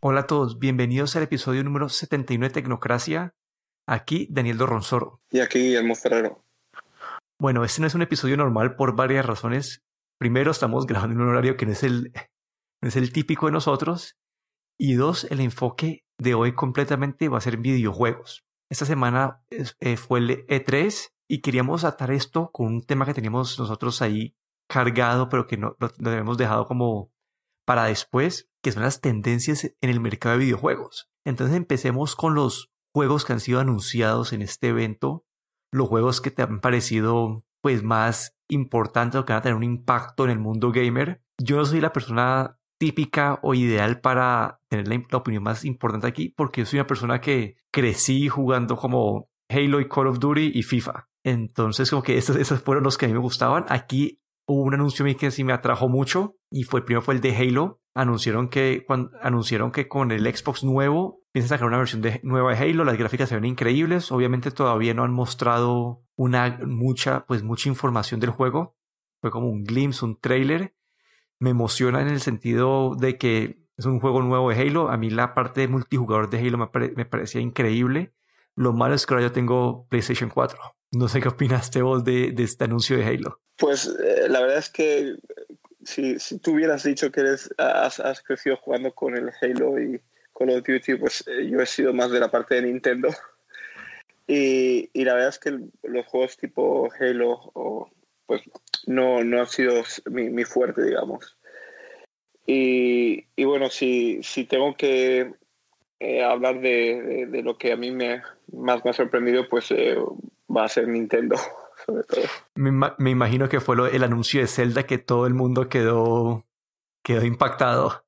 Hola a todos, bienvenidos al episodio número 79 de Tecnocracia. Aquí Daniel Dorronzoro. Y aquí Guillermo Ferrero. Bueno, este no es un episodio normal por varias razones. Primero, estamos grabando en un horario que no es el, no es el típico de nosotros. Y dos, el enfoque de hoy completamente va a ser videojuegos. Esta semana eh, fue el E3 y queríamos atar esto con un tema que teníamos nosotros ahí cargado, pero que no, lo, lo habíamos dejado como para después, que son las tendencias en el mercado de videojuegos. Entonces empecemos con los juegos que han sido anunciados en este evento, los juegos que te han parecido pues más importantes o que van a tener un impacto en el mundo gamer. Yo no soy la persona típica o ideal para tener la, opinión más importante aquí porque yo soy una persona que crecí jugando como Halo y Call of Duty y FIFA. Entonces como que esos, esos fueron los que a mí me gustaban. Aquí hubo un anuncio que sí me atrajo mucho y fue el primero fue el de Halo. Anunciaron que anunciaron que con el Xbox nuevo piensan sacar una versión de, nueva de Halo. Las gráficas se ven increíbles. Obviamente todavía no han mostrado una mucha pues mucha información del juego. Fue como un glimpse, un trailer. Me emociona en el sentido de que es un juego nuevo de Halo. A mí la parte de multijugador de Halo me parecía increíble. Lo malo es que ahora yo tengo PlayStation 4. No sé qué opinaste vos de, de este anuncio de Halo. Pues eh, la verdad es que si, si, tú hubieras dicho que eres, has, has, crecido jugando con el Halo y Call of Duty, pues eh, yo he sido más de la parte de Nintendo. Y, y la verdad es que los juegos tipo Halo o, pues no, no han sido mi, mi fuerte, digamos. Y, y, bueno, si, si tengo que eh, hablar de, de, de, lo que a mí me, más me ha sorprendido, pues eh, va a ser Nintendo. Sobre todo. Me, me, imagino que fue lo, el anuncio de Zelda que todo el mundo quedó, quedó impactado.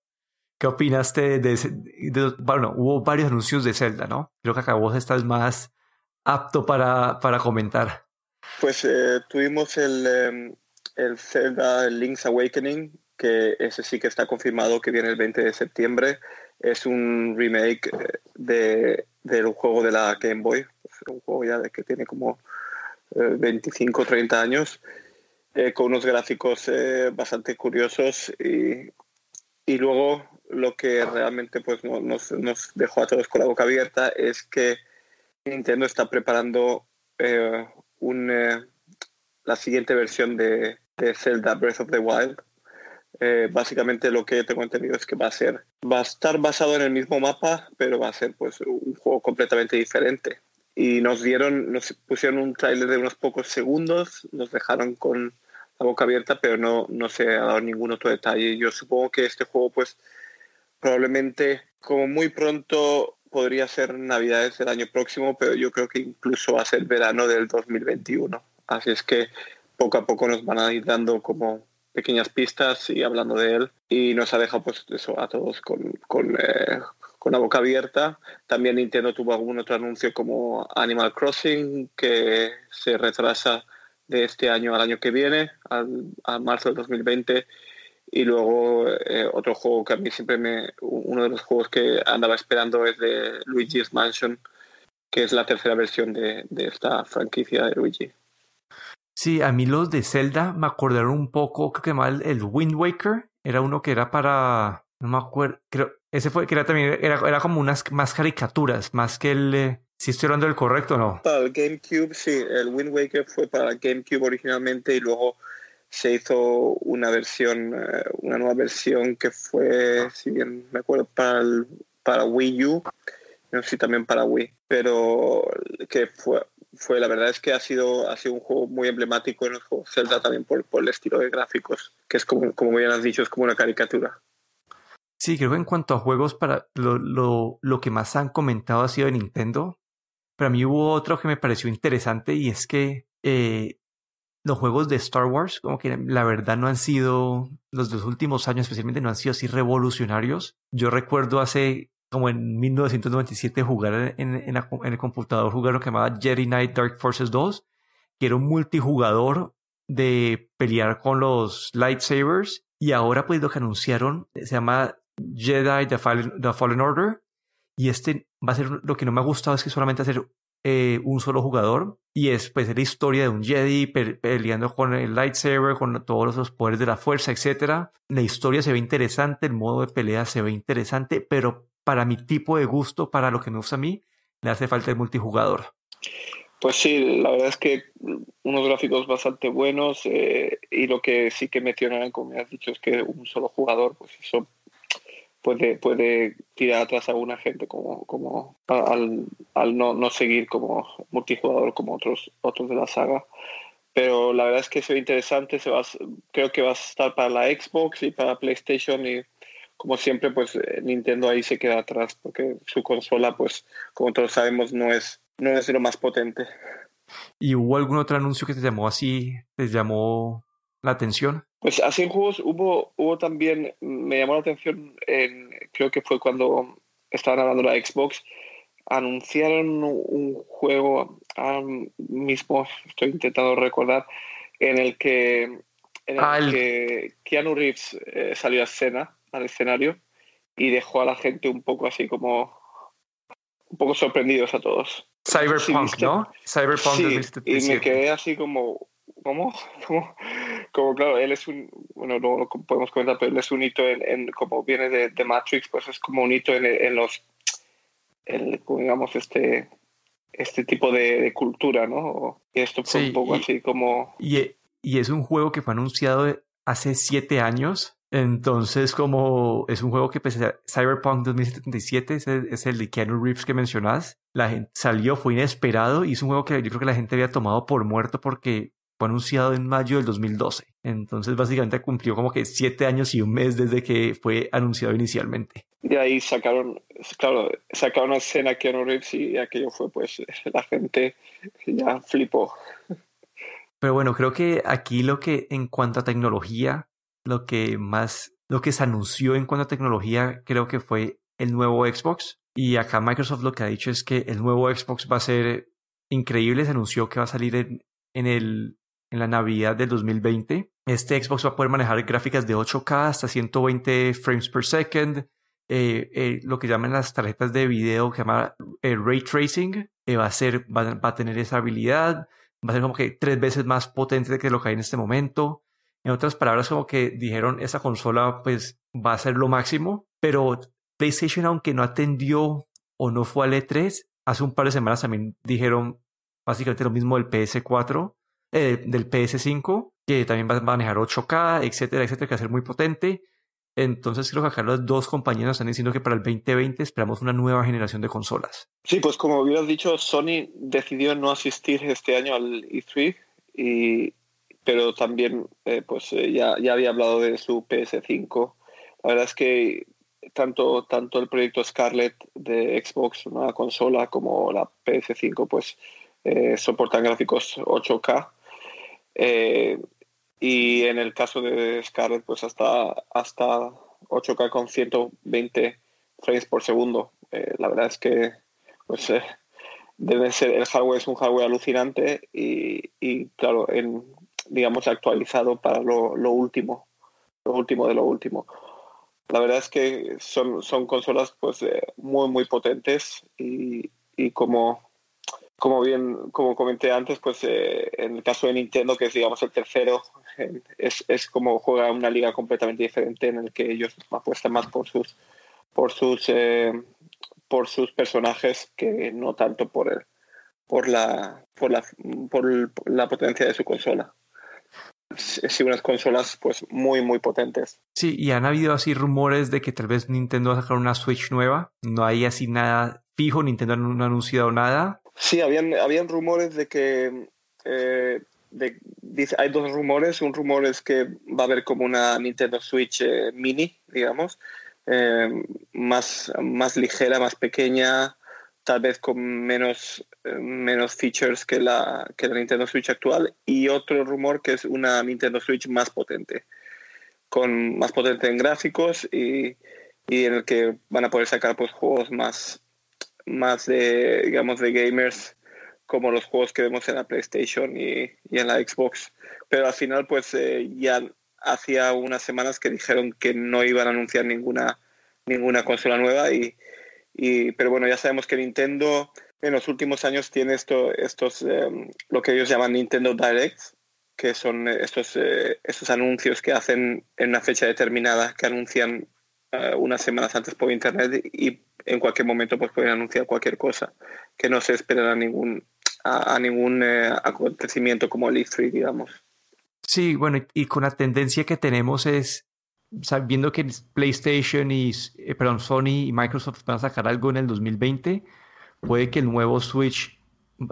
¿Qué opinaste de, de, Bueno, hubo varios anuncios de Zelda, ¿no? Creo que acá vos estás más apto para, para comentar. Pues eh, tuvimos el, eh, el Zelda Link's Awakening, que ese sí que está confirmado que viene el 20 de septiembre. Es un remake eh, de, del juego de la Game Boy, un juego ya de que tiene como 25 o 30 años, eh, con unos gráficos eh, bastante curiosos y, y, luego lo que realmente pues, no, nos, nos, dejó a todos con la boca abierta es que Nintendo está preparando eh, un, la siguiente versión de, de, Zelda Breath of the Wild. básicamente lo que tengo entendido es que va a ser va a estar basado en el mismo mapa pero va a ser pues un juego completamente diferente y nos dieron, nos pusieron un tráiler de unos pocos segundos, nos dejaron con la boca abierta, pero no, no se ha dado ningún otro detalle. Yo supongo que este juego, pues, probablemente, como muy pronto podría ser Navidades del año próximo, pero yo creo que incluso va a ser verano del 2021. Así es que poco a poco nos van a ir dando como pequeñas pistas y hablando de él. Y nos ha dejado pues eso a todos con, con, eh, con la boca abierta. También Nintendo tuvo algún otro anuncio como Animal Crossing, que se retrasa de este año al año que viene, al, a marzo del 2020. Y luego eh, otro juego que a mí siempre me... Uno de los juegos que andaba esperando es de Luigi's Mansion, que es la tercera versión de, de esta franquicia de Luigi. Sí, a mí los de Zelda me acordaron un poco, creo que mal, el Wind Waker. Era uno que era para... No me acuerdo, creo, ese fue que era también, era, era como unas más caricaturas, más que el... Eh, si estoy hablando del correcto o no. Para el GameCube, sí, el Wind Waker fue para GameCube originalmente y luego se hizo una versión, eh, una nueva versión que fue, si bien me acuerdo, para, el, para Wii U, no sé también para Wii, pero que fue, fue, la verdad es que ha sido, ha sido un juego muy emblemático en los juegos Zelda también por, por el estilo de gráficos, que es como, como bien has dicho, es como una caricatura. Sí, creo que en cuanto a juegos, para lo, lo, lo, que más han comentado ha sido de Nintendo. Pero a mí hubo otro que me pareció interesante y es que eh, los juegos de Star Wars, como que la verdad no han sido, los dos últimos años especialmente, no han sido así revolucionarios. Yo recuerdo hace como en 1997 jugar en, en, el computador, jugar lo que llamaba Jedi Knight Dark Forces 2, que era un multijugador de pelear con los lightsabers. Y ahora pues lo que anunciaron se llama Jedi The Fallen, The Fallen Order. Y este va a ser lo que no me ha gustado es que solamente hacer eh, un solo jugador. Y es pues la historia de un Jedi pe peleando con el lightsaber, con todos los poderes de la fuerza, etc. La historia se ve interesante, el modo de pelea se ve interesante, pero para mi tipo de gusto, para lo que me gusta a mí, le hace falta el multijugador. Pues sí, la verdad es que unos gráficos bastante buenos eh, y lo que sí que mencionan, como me has dicho, es que un solo jugador, pues eso puede, puede tirar atrás a una gente como, como al, al no, no, seguir como multijugador como otros, otros de la saga. Pero la verdad es que se ve interesante, se va, creo que va a estar para la Xbox y para PlayStation y como siempre pues eh, Nintendo ahí se queda atrás porque su consola pues como todos sabemos no es, no es lo más potente. ¿Y hubo algún otro anuncio que te llamó así, te llamó la atención? Pues así en juegos hubo, hubo también, me llamó la atención, en, creo que fue cuando estaban hablando de la Xbox, anunciaron un juego, ahora mismo estoy intentando recordar, en el que, en el que Keanu Reeves eh, salió a escena, al escenario, y dejó a la gente un poco así como, un poco sorprendidos a todos. Cyberpunk, ¿no? Cyberpunk sí, Y me quedé así como, ¿cómo? Como, como, claro, él es un, bueno, no lo podemos comentar, pero él es un hito en, como viene de, de, Matrix, pues es como un hito en, en los, en, digamos, este, este tipo de, cultura, ¿no? Y esto fue un poco así como... Y, y es un juego que fue anunciado hace siete años. Entonces, como es un juego que pese a Cyberpunk 2077, es el, es el de Keanu Reeves que mencionas, la gente salió, fue inesperado y es un juego que yo creo que la gente había tomado por muerto porque fue anunciado en mayo del 2012. Entonces, básicamente cumplió como que siete años y un mes desde que fue anunciado inicialmente. De ahí sacaron, claro, sacaron una escena Keanu Reeves y aquello fue, pues, la gente ya flipó. Pero bueno, creo que aquí lo que en cuanto a tecnología, lo que más, lo que se anunció en cuanto a tecnología, creo que fue el nuevo Xbox. Y acá Microsoft lo que ha dicho es que el nuevo Xbox va a ser increíble. Se anunció que va a salir en, en el en la Navidad del 2020. Este Xbox va a poder manejar gráficas de 8K hasta 120 frames per second, eh, eh, lo que llaman las tarjetas de video que se llama eh, ray tracing, va, a ser, va, a tener esa habilidad, va a ser como que tres veces más potente que lo que hay en este momento. En otras palabras, como que dijeron, esa consola pues va a ser lo máximo, pero PlayStation, aunque no atendió o no fue al E3, hace un par de semanas también dijeron básicamente lo mismo del PS4, eh, del PS5, que también va a manejar 8K, etcétera, etcétera, que va a ser muy potente. Entonces creo que acá las dos compañías están diciendo que para el 2020 esperamos una nueva generación de consolas. Sí, pues como hubieras dicho, Sony decidió no asistir este año al E3, y, pero también eh, pues eh, ya, ya había hablado de su PS5. La verdad es que tanto, tanto el proyecto Scarlett de Xbox, una consola, como la PS5, pues soportan gráficos 8K eh, y en el caso de Scarlett, pues hasta, hasta 8K con 120 frames por segundo. Eh, la verdad es que pues, eh, debe ser, el hardware es un hardware alucinante y, y claro, en, digamos actualizado para lo, lo, último, lo último de lo último. La verdad es que son, son consolas pues muy muy potentes y, y como como bien, como comenté antes, pues eh, en el caso de Nintendo, que es digamos el tercero, es, es, como juega una liga completamente diferente en el que ellos apuestan más por sus por sus eh, por sus personajes que no tanto por el, por la por la por la potencia de su consola. Sí, unas consolas pues muy muy potentes. Sí, y han habido así rumores de que tal vez Nintendo va a sacar una Switch nueva. No hay así nada fijo, Nintendo no ha anunciado nada, Sí, habían, habían rumores de que eh, dice, hay dos rumores. Un rumor es que va a haber como una Nintendo Switch eh, mini, digamos, eh, más, más ligera, más pequeña, tal vez con menos, menos features que la, que la Nintendo Switch actual. Y otro rumor que es una Nintendo Switch más potente, con más potente en gráficos y, y en el que van a poder sacar pues, juegos más, más de, digamos, de gamers como los juegos que vemos en la PlayStation y, en la Xbox. Pero al final, pues eh, ya hacía unas semanas que dijeron que no iban a anunciar ninguna, ninguna consola nueva. Y, pero bueno, ya sabemos que Nintendo en los últimos años tiene esto, estos, em, lo que ellos llaman Nintendo Directs, que son estos, eh, estos anuncios que hacen en una fecha determinada, que anuncian eh, unas semanas antes por internet y en cualquier momento pues pueden anunciar cualquier cosa, que no se espera a ningún, a, ningún eh, acontecimiento como el E3, digamos. Sí, bueno, y con la tendencia que tenemos es, sabiendo que PlayStation y, eh, perdón, Sony y Microsoft van a sacar algo en el 2020, puede que el nuevo Switch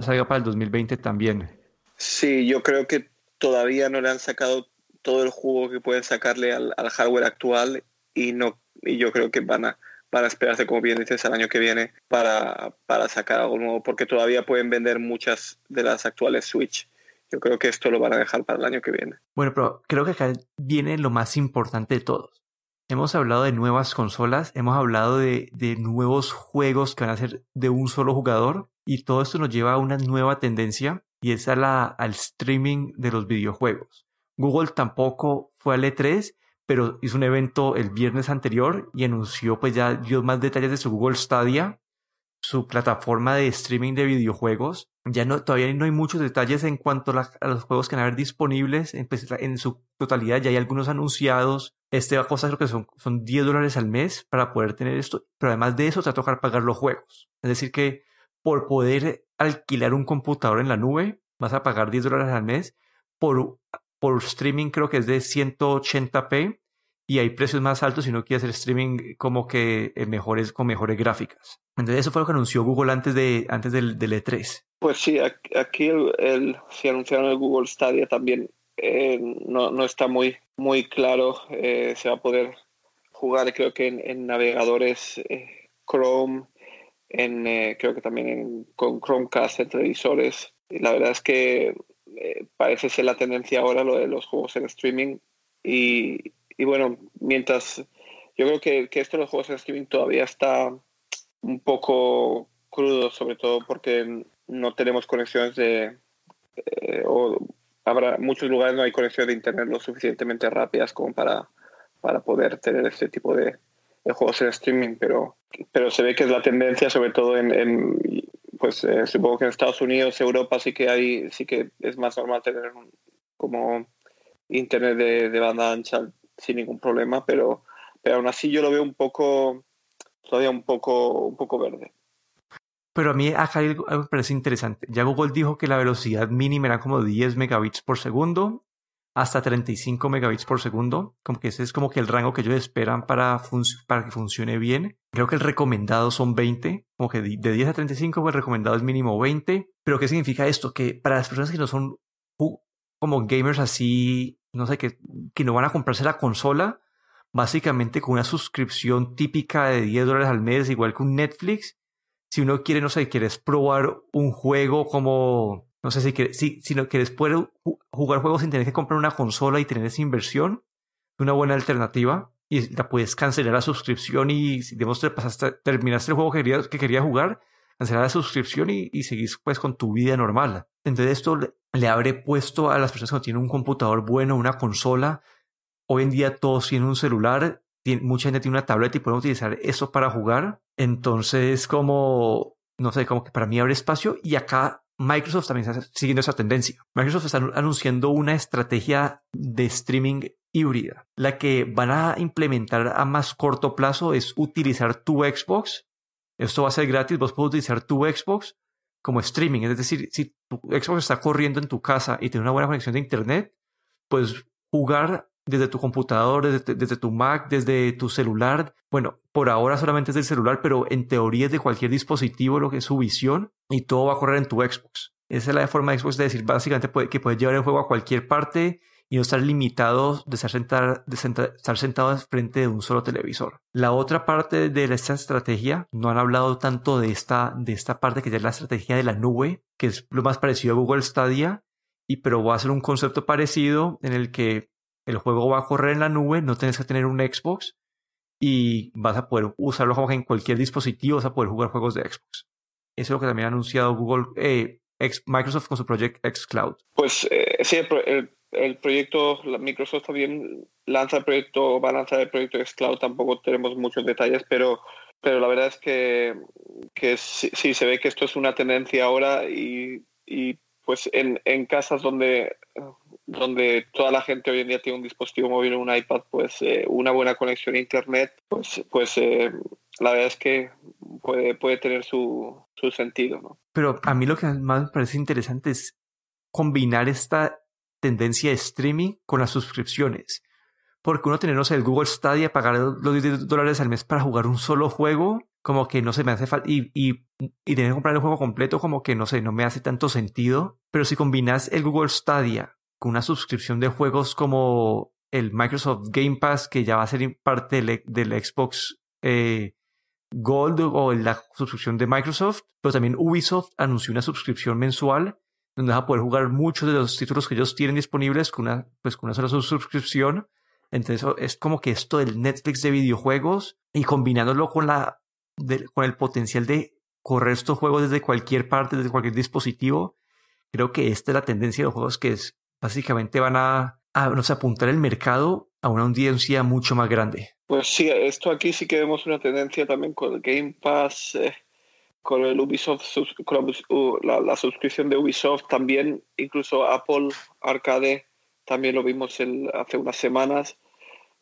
salga para el 2020 también. Sí, yo creo que todavía no le han sacado todo el jugo que pueden sacarle al, hardware actual y no y yo creo que van a, van a esperarse, como bien dices, al año que viene para, para sacar algo nuevo, porque todavía pueden vender muchas de las actuales Switch. Yo creo que esto lo van a dejar para el año que viene. Bueno, pero creo que acá viene lo más importante de todos. Hemos hablado de nuevas consolas, hemos hablado de, de nuevos juegos que van a ser de un solo jugador y todo esto nos lleva a una nueva tendencia y es a la, al streaming de los videojuegos. Google tampoco fue al E3, pero hizo un evento el viernes anterior y anunció, pues ya dio más detalles de su Google Stadia, su plataforma de streaming de videojuegos. Ya no, todavía no hay muchos detalles en cuanto a, los juegos que van a haber disponibles en, pues, en, su totalidad. Ya hay algunos anunciados. Este va a costar creo que son, son 10 dólares al mes para poder tener esto. Pero además de eso, te va a tocar pagar los juegos. Es decir, que por poder alquilar un computador en la nube, vas a pagar 10 dólares al mes. Por por streaming creo que es de 180p y hay precios más altos si no quieres hacer streaming como que eh, mejores, con mejores gráficas. Entonces eso fue lo que anunció Google antes, de, antes del, del E3. Pues sí, aquí el, si anunciaron el Google Stadia también eh, no, no, está muy, muy claro. Eh, se va a poder jugar creo que en, navegadores Chrome, en, creo que también con Chromecast en televisores. La verdad es que eh, parece ser la tendencia ahora lo de los juegos en streaming. Y, y bueno, mientras yo creo que, que, esto de los juegos en streaming todavía está un poco crudo, sobre todo porque no tenemos conexiones de... Eh, o habrá muchos lugares no hay conexiones de internet lo suficientemente rápidas como para, para poder tener este tipo de, juegos en streaming, pero, pero se ve que es la tendencia, sobre todo en, en pues eh, supongo que en Estados Unidos, Europa sí que hay, sí que es más normal tener como internet de, banda ancha sin ningún problema, pero, pero aún así yo lo veo un poco, todavía un poco, un poco verde. Pero a mí acá algo me parece interesante. Ya Google dijo que la velocidad mínima era como 10 megabits por segundo hasta 35 megabits por segundo, como que ese es como que el rango que ellos esperan para, para que funcione bien. Creo que el recomendado son 20, como que de 10 a 35 pues el recomendado es mínimo 20. Pero ¿qué significa esto? Que para las personas que no son como gamers así, no sé, que, que no van a comprarse la consola, básicamente con una suscripción típica de 10 dólares al mes, igual que un Netflix, si uno quiere, no sé, quieres probar un juego como no sé si, si, si no quieres poder jugar juegos sin tener que comprar una consola y tener esa inversión, una buena alternativa. Y la puedes cancelar la suscripción y si digamos, te pasaste, terminaste el juego que querías que quería jugar, cancelar la suscripción y, y seguís pues con tu vida normal. Entonces esto le, abre puesto a las personas que no tienen un computador bueno, una consola. Hoy en día todos tienen un celular, mucha gente tiene una tableta y pueden utilizar eso para jugar. Entonces como, no sé, como que para mí abre espacio y acá Microsoft también está siguiendo esa tendencia. Microsoft está anunciando una estrategia de streaming híbrida. La que van a implementar a más corto plazo es utilizar tu Xbox. Esto va a ser gratis. Vos puedes utilizar tu Xbox como streaming. Es decir, si tu Xbox está corriendo en tu casa y tiene una buena conexión de Internet, puedes jugar desde tu computador, desde, desde, tu Mac, desde tu celular. Bueno, por ahora solamente es del celular, pero en teoría es de cualquier dispositivo lo que es su visión y todo va a correr en tu Xbox. Esa es la forma de Xbox de decir básicamente que puedes llevar el juego a cualquier parte y no estar limitado de estar, sentar, de estar sentado frente de un solo televisor. La otra parte de esta estrategia, no han hablado tanto de esta, de esta parte que es la estrategia de la nube, que es lo más parecido a Google Stadia, y pero va a ser un concepto parecido en el que el juego va a correr en la nube, no tienes que tener un Xbox y vas a poder usarlo en cualquier dispositivo, vas a poder jugar juegos de Xbox. Eso es lo que también ha anunciado Google, eh, Microsoft con su proyecto xCloud. Pues eh, sí, el, proyecto, Microsoft también lanza el proyecto, va a lanzar el proyecto xCloud, tampoco tenemos muchos detalles, pero, pero la verdad es que, que sí, se ve que esto es una tendencia ahora y, y pues en, en casas donde donde toda la gente hoy en día tiene un dispositivo móvil o un iPad, pues eh, una buena conexión a Internet, pues, pues eh, la verdad es que puede, puede tener su, su sentido. ¿no? Pero a mí lo que más me parece interesante es combinar esta tendencia de streaming con las suscripciones. Porque uno tener, el Google Stadia, pagar los 10 dólares al mes para jugar un solo juego, como que no se me hace falta. Y, y, y tener que comprar el juego completo, como que no sé, no me hace tanto sentido. Pero si combinas el Google Stadia con una suscripción de juegos como el Microsoft Game Pass, que ya va a ser parte del, Xbox eh, Gold o la suscripción de Microsoft, pero también Ubisoft anunció una suscripción mensual donde vas a poder jugar muchos de los títulos que ellos tienen disponibles con una, pues, con una sola suscripción. Entonces es como que esto del Netflix de videojuegos y combinándolo con, la, con el potencial de correr estos juegos desde cualquier parte, desde cualquier dispositivo, creo que esta es la tendencia de los juegos que es básicamente van a, a apuntar el mercado a una audiencia mucho más grande. Pues sí, esto aquí sí que vemos una tendencia también con el Game Pass, eh, con el Ubisoft, con la, suscripción de Ubisoft, también incluso Apple Arcade, también lo vimos hace unas semanas,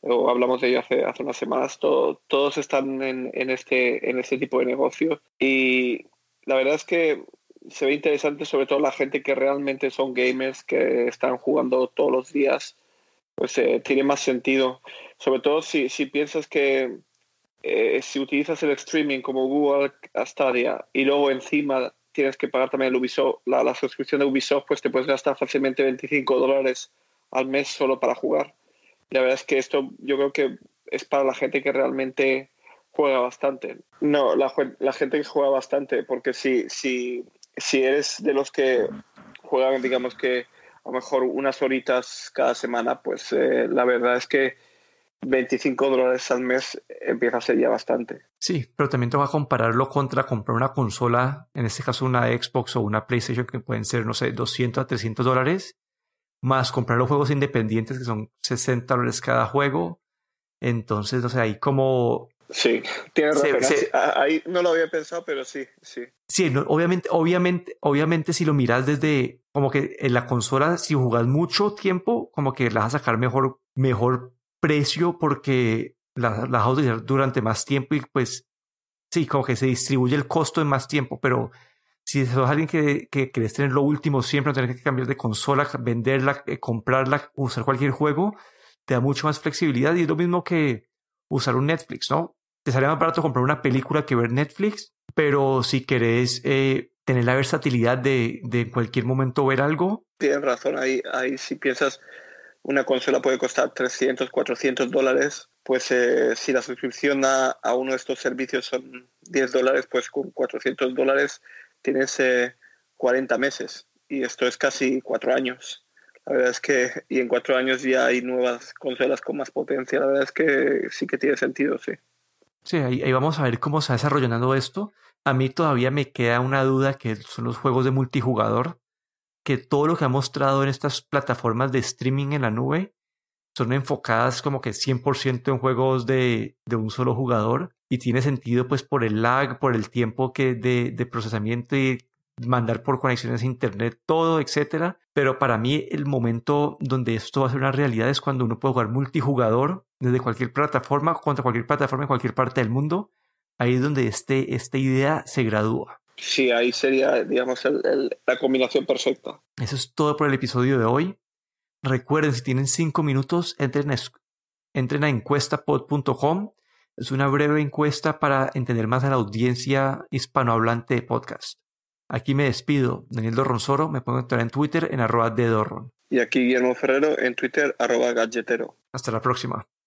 o hablamos de ello hace, hace unas semanas, todos están en, en, este, en este tipo de negocio y la verdad es que se ve interesante sobre todo la gente que realmente son gamers, que están jugando todos los días, pues eh, tiene más sentido. Sobre todo si, si piensas que eh, si utilizas el streaming como Google Stadia y luego encima tienes que pagar también el Ubisoft, la, suscripción de Ubisoft, pues te puedes gastar fácilmente 25 dólares al mes solo para jugar. La verdad es que esto yo creo que es para la gente que realmente juega bastante. No, la, la gente que juega bastante, porque si, si si eres de los que juegan, digamos que a lo mejor unas horitas cada semana, pues eh, la verdad es que 25 dólares al mes empieza a ser ya bastante. Sí, pero también te va a compararlo contra comprar una consola, en este caso una Xbox o una PlayStation que pueden ser, no sé, 200 a 300 dólares, más comprar los juegos independientes que son 60 dólares cada juego. Entonces, no sé, ahí como Sí, tienes razón. Ahí no lo había pensado, pero sí, sí. Sí, obviamente, obviamente, obviamente si lo miras desde como que en la consola, si jugas mucho tiempo, como que la vas a sacar mejor, mejor precio porque la, vas a utilizar durante más tiempo y pues sí, como que se distribuye el costo en más tiempo, pero si sos alguien que, que querés tener lo último siempre, no tener que cambiar de consola, venderla, eh, comprarla, usar cualquier juego, te da mucho más flexibilidad y es lo mismo que usar un Netflix, ¿no? Te sale más barato comprar una película que ver Netflix, pero si querés eh, tener la versatilidad de, de en cualquier momento ver algo. Tienes razón, ahí, ahí si piensas una consola puede costar 300, 400 dólares, pues eh, si la suscripción a, a, uno de estos servicios son 10 dólares, pues con 400 dólares tienes 40 eh, meses y esto es casi cuatro años. La verdad es que, y en cuatro años ya hay nuevas consolas con más potencia. La verdad es que sí que tiene sentido, sí. Sí, ahí, vamos a ver cómo se va desarrollando esto. A mí todavía me queda una duda que son los juegos de multijugador, que todo lo que ha mostrado en estas plataformas de streaming en la nube son enfocadas como que 100% en juegos de, de, un solo jugador y tiene sentido pues por el lag, por el tiempo que de, de procesamiento y mandar por conexiones a internet, todo, etcétera. Pero para mí el momento donde esto va a ser una realidad es cuando uno puede jugar multijugador desde cualquier plataforma, contra cualquier plataforma en cualquier parte del mundo. Ahí es donde este, esta idea se gradúa. Sí, ahí sería, digamos, la combinación perfecta. Eso es todo por el episodio de hoy. Recuerden, si tienen cinco minutos, entren a, entren a encuestapod.com. Es una breve encuesta para entender más a la audiencia hispanohablante de podcast. Aquí me despido. Daniel Dorronsoro, me pongo a en Twitter en arroba de Dorron. Y aquí Guillermo Ferrero en Twitter arroba galletero. Hasta la próxima.